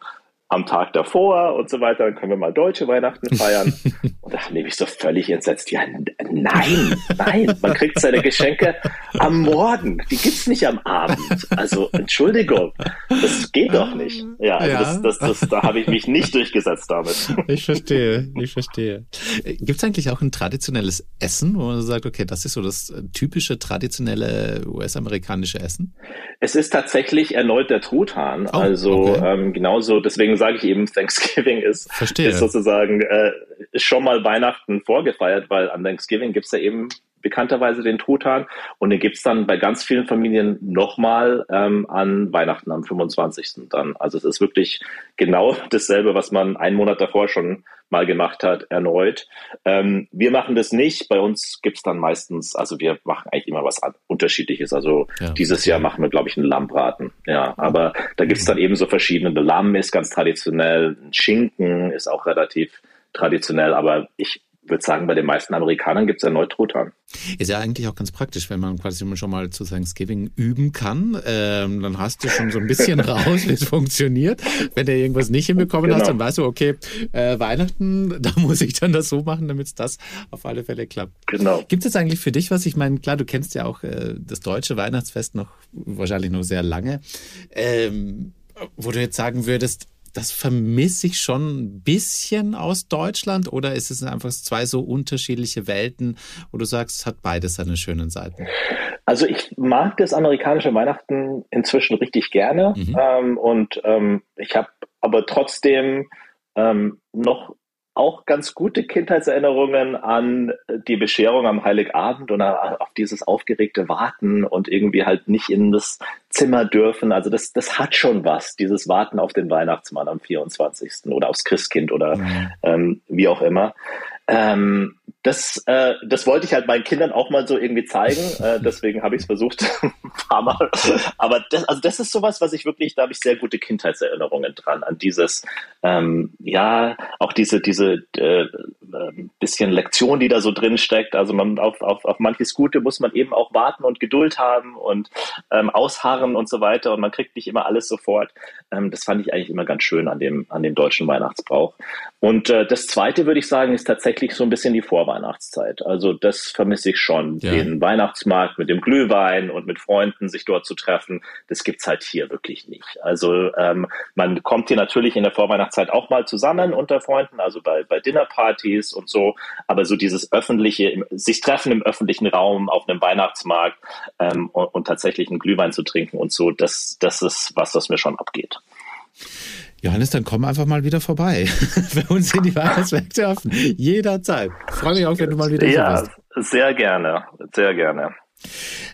am Tag davor und so weiter, dann können wir mal deutsche Weihnachten feiern. und da nehme ich so völlig entsetzt. Ja, nein, nein, man kriegt seine Geschenke am Morgen. Die gibt's nicht am Abend. Also, Entschuldigung, das geht doch nicht. Ja, also ja. Das, das, das, da habe ich mich nicht durchgesetzt damit. Ich verstehe, ich verstehe. Gibt's eigentlich auch ein traditionelles Essen, wo man sagt, okay, das ist so das typische traditionelle US-amerikanische Essen? Es ist tatsächlich erneut der Truthahn. Oh, also okay. ähm, genauso, deswegen sage ich eben, Thanksgiving ist, ist sozusagen äh, schon mal Weihnachten vorgefeiert, weil an Thanksgiving gibt's ja eben bekannterweise den Truthahn und den gibt's dann bei ganz vielen Familien nochmal ähm, an Weihnachten am 25. dann. Also es ist wirklich genau dasselbe, was man einen Monat davor schon mal gemacht hat, erneut. Ähm, wir machen das nicht. Bei uns gibt's dann meistens, also wir machen eigentlich immer was unterschiedliches. Also ja, dieses Jahr machen wir, glaube ich, einen Lammbraten. Ja, aber da gibt's dann eben so verschiedene. Lamm ist ganz traditionell, Schinken ist auch relativ traditionell, aber ich würde sagen, bei den meisten Amerikanern gibt es erneut Truthahn. Ist ja eigentlich auch ganz praktisch, wenn man quasi schon mal zu Thanksgiving üben kann. Ähm, dann hast du schon so ein bisschen raus, wie es funktioniert. Wenn du irgendwas nicht hinbekommen genau. hast, dann weißt du, okay, äh, Weihnachten, da muss ich dann das so machen, damit das auf alle Fälle klappt. Genau. Gibt es eigentlich für dich was? Ich meine, klar, du kennst ja auch äh, das deutsche Weihnachtsfest noch wahrscheinlich noch sehr lange. Ähm, wo du jetzt sagen würdest, das vermisse ich schon ein bisschen aus Deutschland oder ist es einfach zwei so unterschiedliche Welten, wo du sagst, es hat beides seine schönen Seiten? Also ich mag das amerikanische Weihnachten inzwischen richtig gerne mhm. ähm, und ähm, ich habe aber trotzdem ähm, noch auch ganz gute Kindheitserinnerungen an die Bescherung am Heiligabend und auf dieses aufgeregte Warten und irgendwie halt nicht in das Zimmer dürfen. Also das, das hat schon was, dieses Warten auf den Weihnachtsmann am 24. oder aufs Christkind oder mhm. ähm, wie auch immer. Ähm, das, äh, das wollte ich halt meinen Kindern auch mal so irgendwie zeigen. Äh, deswegen habe ich es versucht ein paar Mal. Aber das, also das ist sowas, was ich wirklich, da habe ich sehr gute Kindheitserinnerungen dran an dieses, ähm, ja, auch diese diese äh, bisschen Lektion, die da so drin steckt. Also man auf, auf, auf manches Gute muss man eben auch warten und Geduld haben und ähm, ausharren und so weiter. Und man kriegt nicht immer alles sofort. Ähm, das fand ich eigentlich immer ganz schön an dem an dem deutschen Weihnachtsbrauch. Und äh, das Zweite würde ich sagen ist tatsächlich so ein bisschen die Vorweihnachtszeit. Also das vermisse ich schon. Ja. Den Weihnachtsmarkt mit dem Glühwein und mit Freunden sich dort zu treffen, das gibt's halt hier wirklich nicht. Also ähm, man kommt hier natürlich in der Vorweihnachtszeit auch mal zusammen unter Freunden, also bei, bei Dinnerpartys und so. Aber so dieses öffentliche, sich treffen im öffentlichen Raum auf einem Weihnachtsmarkt ähm, und, und tatsächlich einen Glühwein zu trinken und so, das, das ist was, was mir schon abgeht. Johannes, dann komm einfach mal wieder vorbei. Bei uns sind die Weihnachtsmärkte offen. Jederzeit. Freue mich auch, wenn du mal wieder ja, bist. Ja, sehr gerne. Sehr gerne.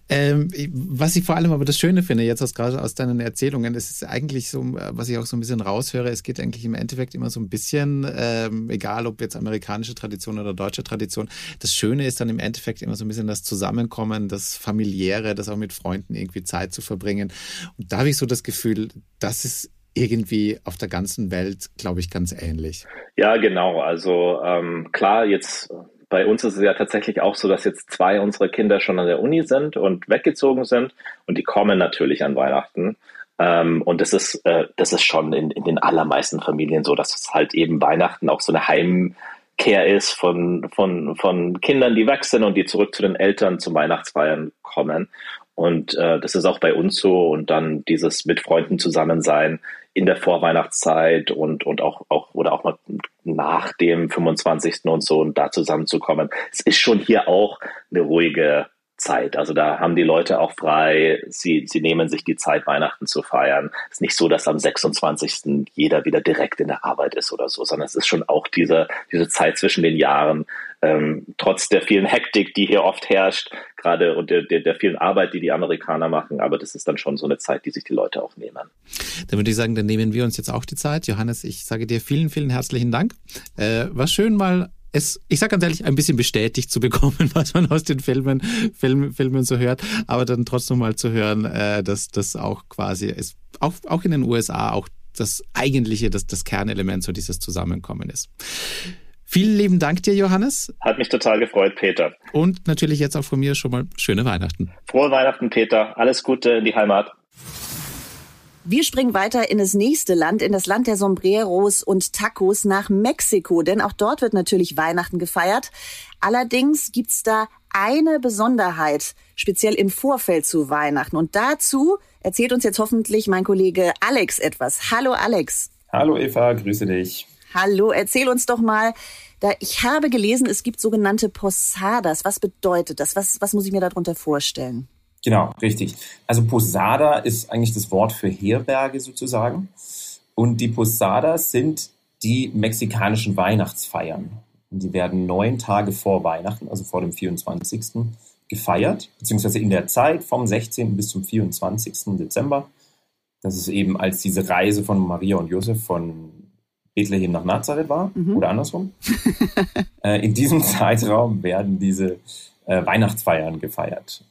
Ähm, was ich vor allem aber das Schöne finde, jetzt aus, gerade aus deinen Erzählungen, ist es eigentlich so, was ich auch so ein bisschen raushöre, es geht eigentlich im Endeffekt immer so ein bisschen, ähm, egal ob jetzt amerikanische Tradition oder deutsche Tradition, das Schöne ist dann im Endeffekt immer so ein bisschen das Zusammenkommen, das Familiäre, das auch mit Freunden irgendwie Zeit zu verbringen. Und da habe ich so das Gefühl, das ist irgendwie auf der ganzen Welt, glaube ich, ganz ähnlich. Ja, genau. Also ähm, klar, jetzt bei uns ist es ja tatsächlich auch so, dass jetzt zwei unserer Kinder schon an der Uni sind und weggezogen sind und die kommen natürlich an Weihnachten. Ähm, und das ist, äh, das ist schon in, in den allermeisten Familien so, dass es halt eben Weihnachten auch so eine Heimkehr ist von, von, von Kindern, die weg sind und die zurück zu den Eltern zum Weihnachtsfeiern kommen. Und äh, das ist auch bei uns so. Und dann dieses mit Freunden zusammen sein in der Vorweihnachtszeit und, und auch, auch, oder auch mal nach dem 25. und so und da zusammenzukommen. Es ist schon hier auch eine ruhige Zeit. Also da haben die Leute auch frei. Sie, sie nehmen sich die Zeit, Weihnachten zu feiern. Es ist nicht so, dass am 26. jeder wieder direkt in der Arbeit ist oder so, sondern es ist schon auch diese, diese Zeit zwischen den Jahren, ähm, trotz der vielen Hektik, die hier oft herrscht, gerade und der, der, der vielen Arbeit, die die Amerikaner machen. Aber das ist dann schon so eine Zeit, die sich die Leute auch nehmen. Dann würde ich sagen, dann nehmen wir uns jetzt auch die Zeit. Johannes, ich sage dir vielen, vielen herzlichen Dank. Äh, war schön mal es, ich sage ganz ehrlich, ein bisschen bestätigt zu bekommen, was man aus den Filmen, Filmen, Filmen so hört, aber dann trotzdem mal zu hören, äh, dass das auch quasi ist, auch, auch in den USA auch das eigentliche, das, das Kernelement so dieses Zusammenkommen ist. Vielen lieben Dank dir, Johannes. Hat mich total gefreut, Peter. Und natürlich jetzt auch von mir schon mal schöne Weihnachten. Frohe Weihnachten, Peter. Alles Gute in die Heimat. Wir springen weiter in das nächste Land, in das Land der Sombreros und Tacos nach Mexiko, denn auch dort wird natürlich Weihnachten gefeiert. Allerdings gibt's da eine Besonderheit, speziell im Vorfeld zu Weihnachten. Und dazu erzählt uns jetzt hoffentlich mein Kollege Alex etwas. Hallo Alex. Hallo Eva, grüße dich. Hallo, erzähl uns doch mal. Da, ich habe gelesen, es gibt sogenannte Posadas. Was bedeutet das? Was, was muss ich mir darunter vorstellen? Genau, richtig. Also Posada ist eigentlich das Wort für Herberge sozusagen. Und die Posadas sind die mexikanischen Weihnachtsfeiern. Und die werden neun Tage vor Weihnachten, also vor dem 24. gefeiert, beziehungsweise in der Zeit vom 16. bis zum 24. Dezember. Das ist eben als diese Reise von Maria und Josef von Bethlehem nach Nazareth war mhm. oder andersrum. äh, in diesem Zeitraum werden diese äh, Weihnachtsfeiern gefeiert.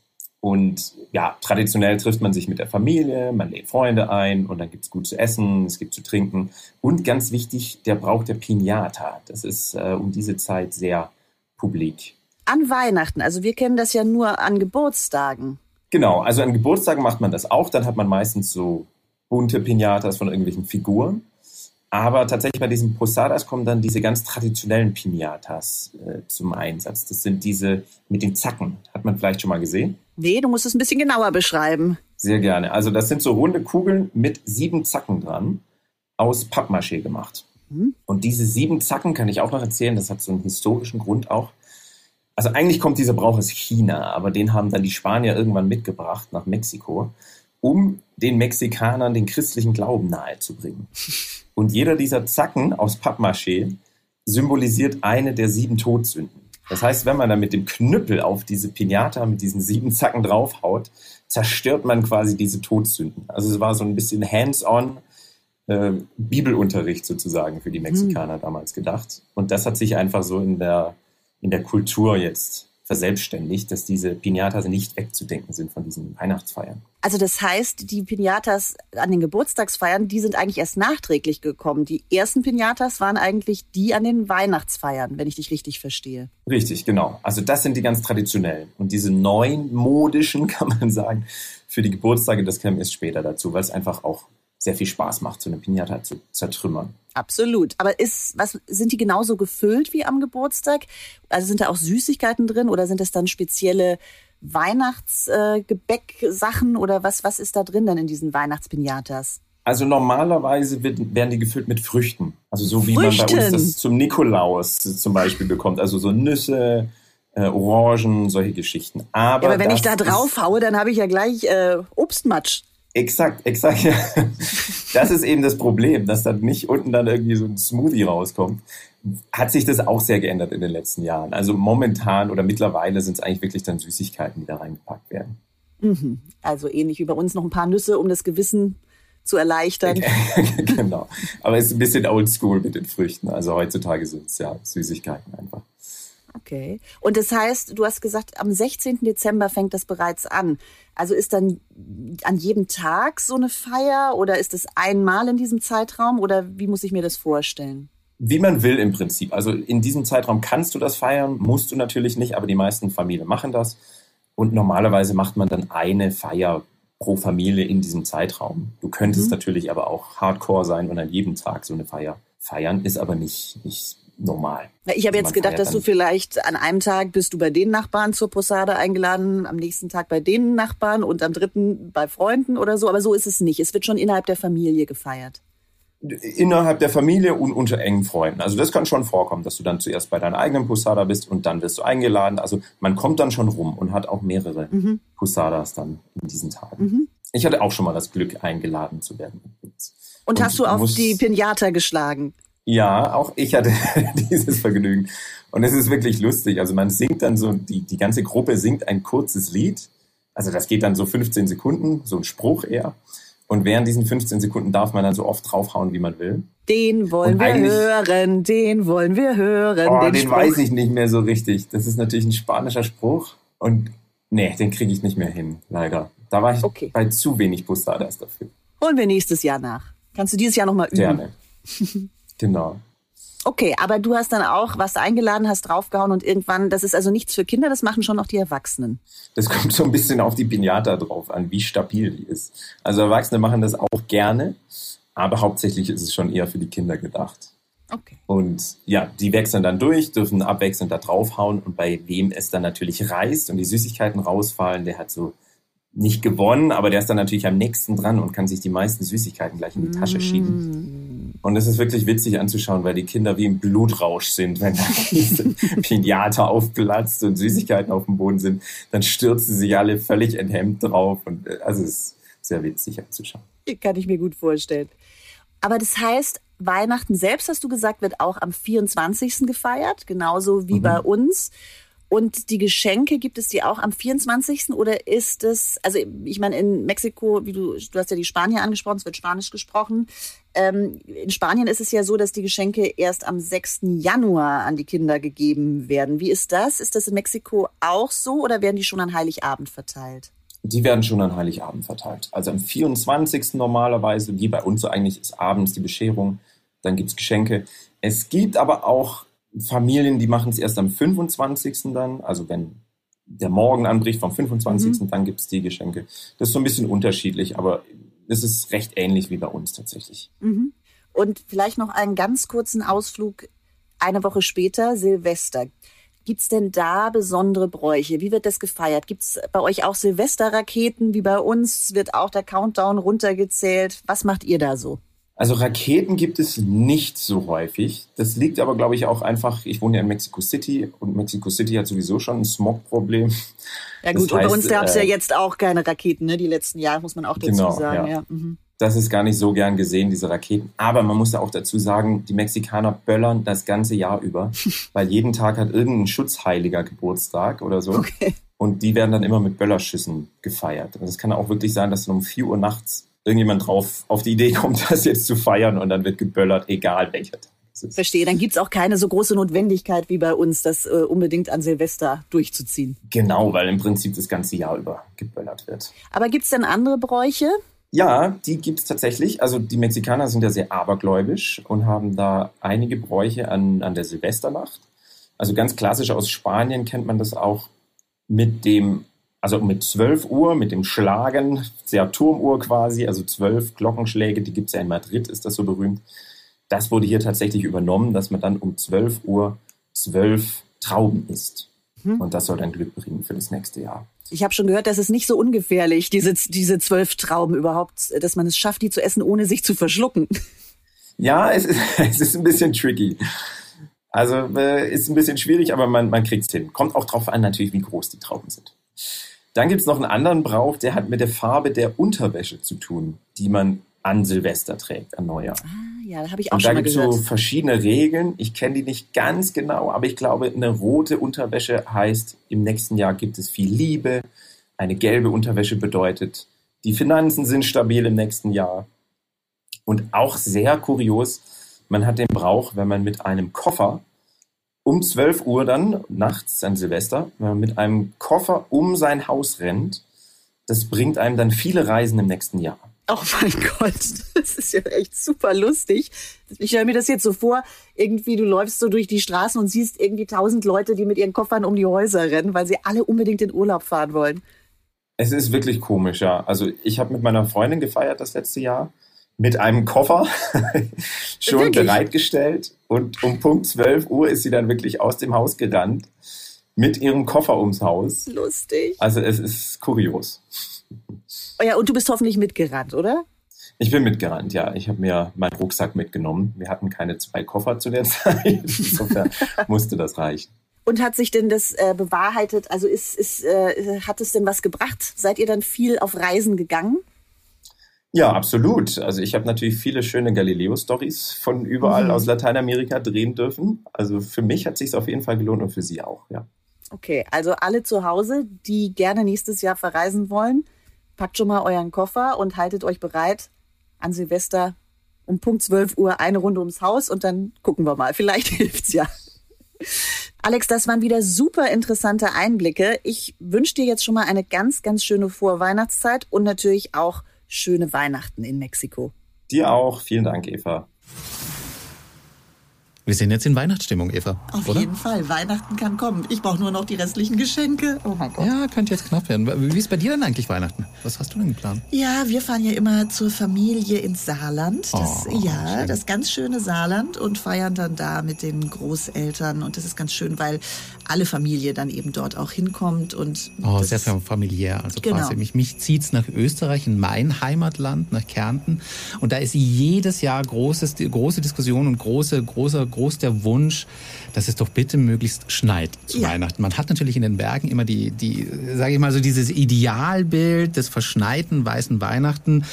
Und ja, traditionell trifft man sich mit der Familie, man lädt Freunde ein und dann gibt es gut zu essen, es gibt zu trinken. Und ganz wichtig, der Brauch der Pinata. Das ist äh, um diese Zeit sehr publik. An Weihnachten, also wir kennen das ja nur an Geburtstagen. Genau, also an Geburtstagen macht man das auch. Dann hat man meistens so bunte Pinatas von irgendwelchen Figuren. Aber tatsächlich bei diesen Posadas kommen dann diese ganz traditionellen Pinatas äh, zum Einsatz. Das sind diese mit den Zacken. Hat man vielleicht schon mal gesehen? Nee, du musst es ein bisschen genauer beschreiben. Sehr gerne. Also das sind so runde Kugeln mit sieben Zacken dran, aus Pappmaché gemacht. Mhm. Und diese sieben Zacken kann ich auch noch erzählen, das hat so einen historischen Grund auch. Also eigentlich kommt dieser Brauch aus China, aber den haben dann die Spanier irgendwann mitgebracht nach Mexiko, um den Mexikanern den christlichen Glauben nahezubringen. Und jeder dieser Zacken aus Pappmaché symbolisiert eine der sieben Todsünden. Das heißt, wenn man dann mit dem Knüppel auf diese Pinata mit diesen sieben Zacken draufhaut, zerstört man quasi diese Todsünden. Also es war so ein bisschen hands-on äh, Bibelunterricht sozusagen für die Mexikaner hm. damals gedacht. Und das hat sich einfach so in der, in der Kultur jetzt verselbstständigt, dass diese Pinatas nicht wegzudenken sind von diesen Weihnachtsfeiern. Also das heißt, die Pinatas an den Geburtstagsfeiern, die sind eigentlich erst nachträglich gekommen. Die ersten Pinatas waren eigentlich die an den Weihnachtsfeiern, wenn ich dich richtig verstehe. Richtig, genau. Also das sind die ganz traditionellen. Und diese neuen modischen, kann man sagen, für die Geburtstage, das käme erst später dazu, weil es einfach auch sehr viel Spaß macht, so eine Pinata zu zertrümmern. Absolut. Aber ist, was, sind die genauso gefüllt wie am Geburtstag? Also sind da auch Süßigkeiten drin oder sind das dann spezielle Weihnachtsgebäcksachen äh, oder was, was ist da drin dann in diesen Weihnachtspinatas? Also normalerweise werden die gefüllt mit Früchten. Also so wie Früchten. man bei uns das zum Nikolaus zum Beispiel bekommt. Also so Nüsse, äh, Orangen, solche Geschichten. Aber, ja, aber wenn ich da drauf haue, dann habe ich ja gleich äh, Obstmatsch. Exakt, exakt. Ja. Das ist eben das Problem, dass dann nicht unten dann irgendwie so ein Smoothie rauskommt. Hat sich das auch sehr geändert in den letzten Jahren. Also momentan oder mittlerweile sind es eigentlich wirklich dann Süßigkeiten, die da reingepackt werden. Mhm. Also ähnlich wie bei uns noch ein paar Nüsse, um das Gewissen zu erleichtern. genau. Aber es ist ein bisschen oldschool mit den Früchten. Also heutzutage sind es ja Süßigkeiten einfach. Okay. Und das heißt, du hast gesagt, am 16. Dezember fängt das bereits an. Also ist dann an jedem Tag so eine Feier oder ist es einmal in diesem Zeitraum oder wie muss ich mir das vorstellen? Wie man will im Prinzip. Also in diesem Zeitraum kannst du das feiern, musst du natürlich nicht, aber die meisten Familien machen das. Und normalerweise macht man dann eine Feier pro Familie in diesem Zeitraum. Du könntest mhm. natürlich aber auch Hardcore sein und an jedem Tag so eine Feier feiern, ist aber nicht, nicht normal. Ich habe also jetzt gedacht, dass du vielleicht an einem Tag bist du bei den Nachbarn zur Posade eingeladen, am nächsten Tag bei den Nachbarn und am dritten bei Freunden oder so. Aber so ist es nicht. Es wird schon innerhalb der Familie gefeiert. Innerhalb der Familie und unter engen Freunden. Also das kann schon vorkommen, dass du dann zuerst bei deiner eigenen Posada bist und dann wirst du eingeladen. Also man kommt dann schon rum und hat auch mehrere mhm. Posadas dann in diesen Tagen. Mhm. Ich hatte auch schon mal das Glück, eingeladen zu werden. Und, und hast du auf die Pinata geschlagen? Ja, auch ich hatte dieses Vergnügen. Und es ist wirklich lustig. Also man singt dann so, die, die ganze Gruppe singt ein kurzes Lied. Also das geht dann so 15 Sekunden, so ein Spruch eher. Und während diesen 15 Sekunden darf man dann so oft draufhauen, wie man will. Den wollen wir hören, den wollen wir hören. Oh, den, den weiß ich nicht mehr so richtig. Das ist natürlich ein spanischer Spruch. Und nee, den kriege ich nicht mehr hin, leider. Da war ich okay. bei zu wenig Bustadas dafür. Holen wir nächstes Jahr nach. Kannst du dieses Jahr nochmal üben? Gerne. Genau. Okay, aber du hast dann auch was eingeladen, hast draufgehauen und irgendwann, das ist also nichts für Kinder, das machen schon auch die Erwachsenen. Das kommt so ein bisschen auf die Pinata drauf an, wie stabil die ist. Also Erwachsene machen das auch gerne, aber hauptsächlich ist es schon eher für die Kinder gedacht. Okay. Und ja, die wechseln dann durch, dürfen abwechselnd da draufhauen und bei wem es dann natürlich reißt und die Süßigkeiten rausfallen, der hat so nicht gewonnen, aber der ist dann natürlich am nächsten dran und kann sich die meisten Süßigkeiten gleich in die Tasche schieben. Mm. Und es ist wirklich witzig anzuschauen, weil die Kinder wie im Blutrausch sind, wenn dann diese Pinata aufplatzt und Süßigkeiten auf dem Boden sind, dann stürzen sich alle völlig enthemmt drauf und äh, also es ist sehr witzig anzuschauen. Kann ich mir gut vorstellen. Aber das heißt, Weihnachten selbst, hast du gesagt, wird auch am 24. gefeiert, genauso wie mhm. bei uns. Und die Geschenke gibt es die auch am 24. oder ist es, also ich meine, in Mexiko, wie du, du hast ja die Spanier angesprochen, es wird Spanisch gesprochen. Ähm, in Spanien ist es ja so, dass die Geschenke erst am 6. Januar an die Kinder gegeben werden. Wie ist das? Ist das in Mexiko auch so oder werden die schon an Heiligabend verteilt? Die werden schon an Heiligabend verteilt. Also am 24. normalerweise, wie bei uns so eigentlich, ist abends die Bescherung, dann gibt es Geschenke. Es gibt aber auch Familien, die machen es erst am 25. dann, also wenn der Morgen anbricht vom 25. Mhm. dann gibt es die Geschenke. Das ist so ein bisschen unterschiedlich, aber es ist recht ähnlich wie bei uns tatsächlich. Mhm. Und vielleicht noch einen ganz kurzen Ausflug eine Woche später, Silvester. Gibt es denn da besondere Bräuche? Wie wird das gefeiert? Gibt es bei euch auch Silvesterraketen wie bei uns? Wird auch der Countdown runtergezählt? Was macht ihr da so? Also Raketen gibt es nicht so häufig. Das liegt aber, glaube ich, auch einfach, ich wohne ja in Mexico City und Mexico City hat sowieso schon ein Smog-Problem. Ja gut, das heißt, und bei uns gab es äh, ja jetzt auch keine Raketen, ne? Die letzten Jahre, muss man auch dazu genau, sagen. Ja. ja. Mhm. Das ist gar nicht so gern gesehen, diese Raketen. Aber man muss ja auch dazu sagen, die Mexikaner böllern das ganze Jahr über, weil jeden Tag hat irgendein Schutzheiliger Geburtstag oder so. Okay. Und die werden dann immer mit Böllerschüssen gefeiert. Also es kann auch wirklich sein, dass dann um 4 Uhr nachts irgendjemand drauf auf die Idee kommt, das jetzt zu feiern und dann wird geböllert, egal welcher Tag. Verstehe, dann gibt's auch keine so große Notwendigkeit wie bei uns, das äh, unbedingt an Silvester durchzuziehen. Genau, weil im Prinzip das ganze Jahr über geböllert wird. Aber gibt's denn andere Bräuche? Ja, die gibt's tatsächlich. Also die Mexikaner sind ja sehr abergläubisch und haben da einige Bräuche an, an der Silvesternacht. Also ganz klassisch aus Spanien kennt man das auch mit dem, also mit 12 Uhr, mit dem Schlagen, sehr Turmuhr quasi, also zwölf Glockenschläge, die gibt's ja in Madrid, ist das so berühmt das wurde hier tatsächlich übernommen, dass man dann um 12 Uhr zwölf Trauben isst. Hm. Und das soll dann Glück bringen für das nächste Jahr. Ich habe schon gehört, das ist nicht so ungefährlich, diese, diese zwölf Trauben überhaupt, dass man es schafft, die zu essen, ohne sich zu verschlucken. Ja, es ist, es ist ein bisschen tricky. Also äh, ist ein bisschen schwierig, aber man, man kriegt es hin. Kommt auch drauf an, natürlich, wie groß die Trauben sind. Dann gibt es noch einen anderen Brauch, der hat mit der Farbe der Unterwäsche zu tun, die man an Silvester trägt, an Neujahr. Ah. Ja, da habe ich auch und schon mal gehört. Und da gibt es so verschiedene Regeln. Ich kenne die nicht ganz genau, aber ich glaube, eine rote Unterwäsche heißt, im nächsten Jahr gibt es viel Liebe. Eine gelbe Unterwäsche bedeutet, die Finanzen sind stabil im nächsten Jahr. Und auch sehr kurios, man hat den Brauch, wenn man mit einem Koffer um 12 Uhr dann, nachts an Silvester, wenn man mit einem Koffer um sein Haus rennt, das bringt einem dann viele Reisen im nächsten Jahr. Oh mein Gott, das ist ja echt super lustig. Ich stelle mir das jetzt so vor, irgendwie du läufst so durch die Straßen und siehst irgendwie tausend Leute, die mit ihren Koffern um die Häuser rennen, weil sie alle unbedingt in Urlaub fahren wollen. Es ist wirklich komisch, ja. Also ich habe mit meiner Freundin gefeiert das letzte Jahr mit einem Koffer schon wirklich? bereitgestellt und um Punkt 12 Uhr ist sie dann wirklich aus dem Haus gerannt mit ihrem Koffer ums Haus. Lustig. Also es ist kurios. Oh ja, und du bist hoffentlich mitgerannt, oder? Ich bin mitgerannt, ja. Ich habe mir meinen Rucksack mitgenommen. Wir hatten keine zwei Koffer zu der Zeit. Insofern musste das reichen. Und hat sich denn das äh, bewahrheitet? Also ist, ist, äh, hat es denn was gebracht? Seid ihr dann viel auf Reisen gegangen? Ja, absolut. Also ich habe natürlich viele schöne Galileo-Stories von überall mhm. aus Lateinamerika drehen dürfen. Also für mich hat sich auf jeden Fall gelohnt und für Sie auch, ja. Okay, also alle zu Hause, die gerne nächstes Jahr verreisen wollen, packt schon mal euren Koffer und haltet euch bereit an Silvester um Punkt 12 Uhr eine Runde ums Haus und dann gucken wir mal. Vielleicht hilft's ja. Alex, das waren wieder super interessante Einblicke. Ich wünsche dir jetzt schon mal eine ganz, ganz schöne Vorweihnachtszeit und natürlich auch schöne Weihnachten in Mexiko. Dir auch. Vielen Dank, Eva. Wir sind jetzt in Weihnachtsstimmung, Eva. Auf oder? jeden Fall. Weihnachten kann kommen. Ich brauche nur noch die restlichen Geschenke. Oh mein Gott. Ja, könnte jetzt knapp werden. Wie ist bei dir denn eigentlich Weihnachten? Was hast du denn geplant? Ja, wir fahren ja immer zur Familie ins Saarland. Das, oh, ja, schön. das ganz schöne Saarland und feiern dann da mit den Großeltern. Und das ist ganz schön, weil alle Familie dann eben dort auch hinkommt. Und oh, sehr familiär. Also genau. quasi mich, mich zieht's nach Österreich, in mein Heimatland, nach Kärnten. Und da ist jedes Jahr großes, große Diskussion und große, großer groß der Wunsch, dass es doch bitte möglichst schneit zu ja. Weihnachten. Man hat natürlich in den Bergen immer die, die, sage ich mal so, dieses Idealbild des verschneiten weißen Weihnachten.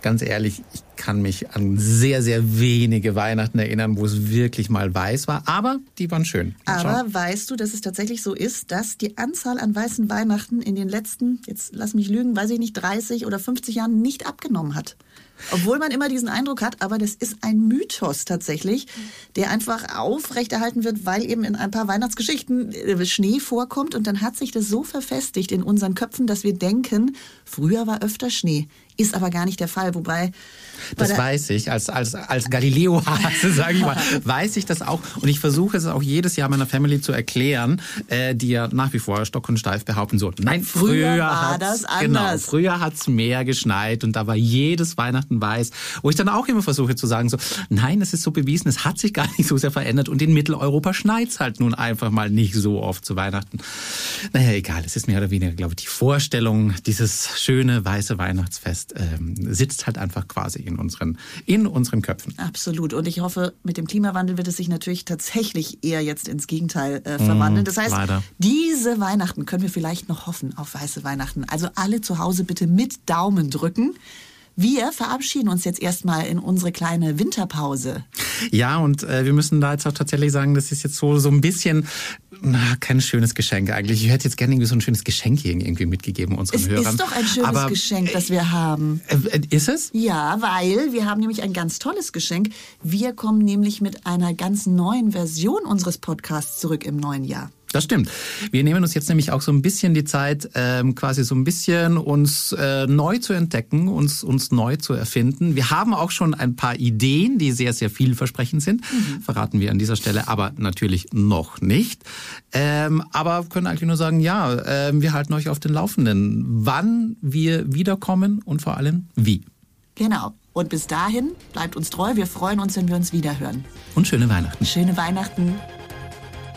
Ganz ehrlich, ich kann mich an sehr, sehr wenige Weihnachten erinnern, wo es wirklich mal weiß war. Aber die waren schön. Aber weißt du, dass es tatsächlich so ist, dass die Anzahl an weißen Weihnachten in den letzten, jetzt lass mich lügen, weiß ich nicht, 30 oder 50 Jahren nicht abgenommen hat? Obwohl man immer diesen Eindruck hat, aber das ist ein Mythos tatsächlich, der einfach aufrechterhalten wird, weil eben in ein paar Weihnachtsgeschichten äh, Schnee vorkommt und dann hat sich das so verfestigt in unseren Köpfen, dass wir denken, früher war öfter Schnee. Ist aber gar nicht der Fall, wobei. Das weiß ich, als, als, als Galileo-Hase, sage ich mal, weiß ich das auch. Und ich versuche es auch jedes Jahr meiner Family zu erklären, äh, die ja nach wie vor stock und steif behaupten so, nein, früher, früher war das genau, anders. Genau, früher hat's mehr geschneit und da war jedes Weihnachten weiß. Wo ich dann auch immer versuche zu sagen so, nein, es ist so bewiesen, es hat sich gar nicht so sehr verändert und in Mitteleuropa schneit's halt nun einfach mal nicht so oft zu Weihnachten. Naja, egal, es ist mehr oder weniger, glaube ich, die Vorstellung, dieses schöne weiße Weihnachtsfest ähm, sitzt halt einfach quasi in unseren, in unseren Köpfen. Absolut. Und ich hoffe, mit dem Klimawandel wird es sich natürlich tatsächlich eher jetzt ins Gegenteil äh, verwandeln. Das heißt, Leider. diese Weihnachten können wir vielleicht noch hoffen auf weiße Weihnachten. Also alle zu Hause bitte mit Daumen drücken. Wir verabschieden uns jetzt erstmal in unsere kleine Winterpause. Ja, und äh, wir müssen da jetzt auch tatsächlich sagen, das ist jetzt so, so ein bisschen na, kein schönes Geschenk eigentlich. Ich hätte jetzt gerne irgendwie so ein schönes Geschenk hier irgendwie mitgegeben unseren es Hörern. Es ist doch ein schönes Aber, Geschenk, das wir haben. Äh, ist es? Ja, weil wir haben nämlich ein ganz tolles Geschenk. Wir kommen nämlich mit einer ganz neuen Version unseres Podcasts zurück im neuen Jahr. Das stimmt. Wir nehmen uns jetzt nämlich auch so ein bisschen die Zeit, ähm, quasi so ein bisschen uns äh, neu zu entdecken, uns, uns neu zu erfinden. Wir haben auch schon ein paar Ideen, die sehr, sehr vielversprechend sind. Mhm. Verraten wir an dieser Stelle aber natürlich noch nicht. Ähm, aber können eigentlich nur sagen, ja, äh, wir halten euch auf den Laufenden, wann wir wiederkommen und vor allem wie. Genau. Und bis dahin bleibt uns treu. Wir freuen uns, wenn wir uns wiederhören. Und schöne Weihnachten. Schöne Weihnachten.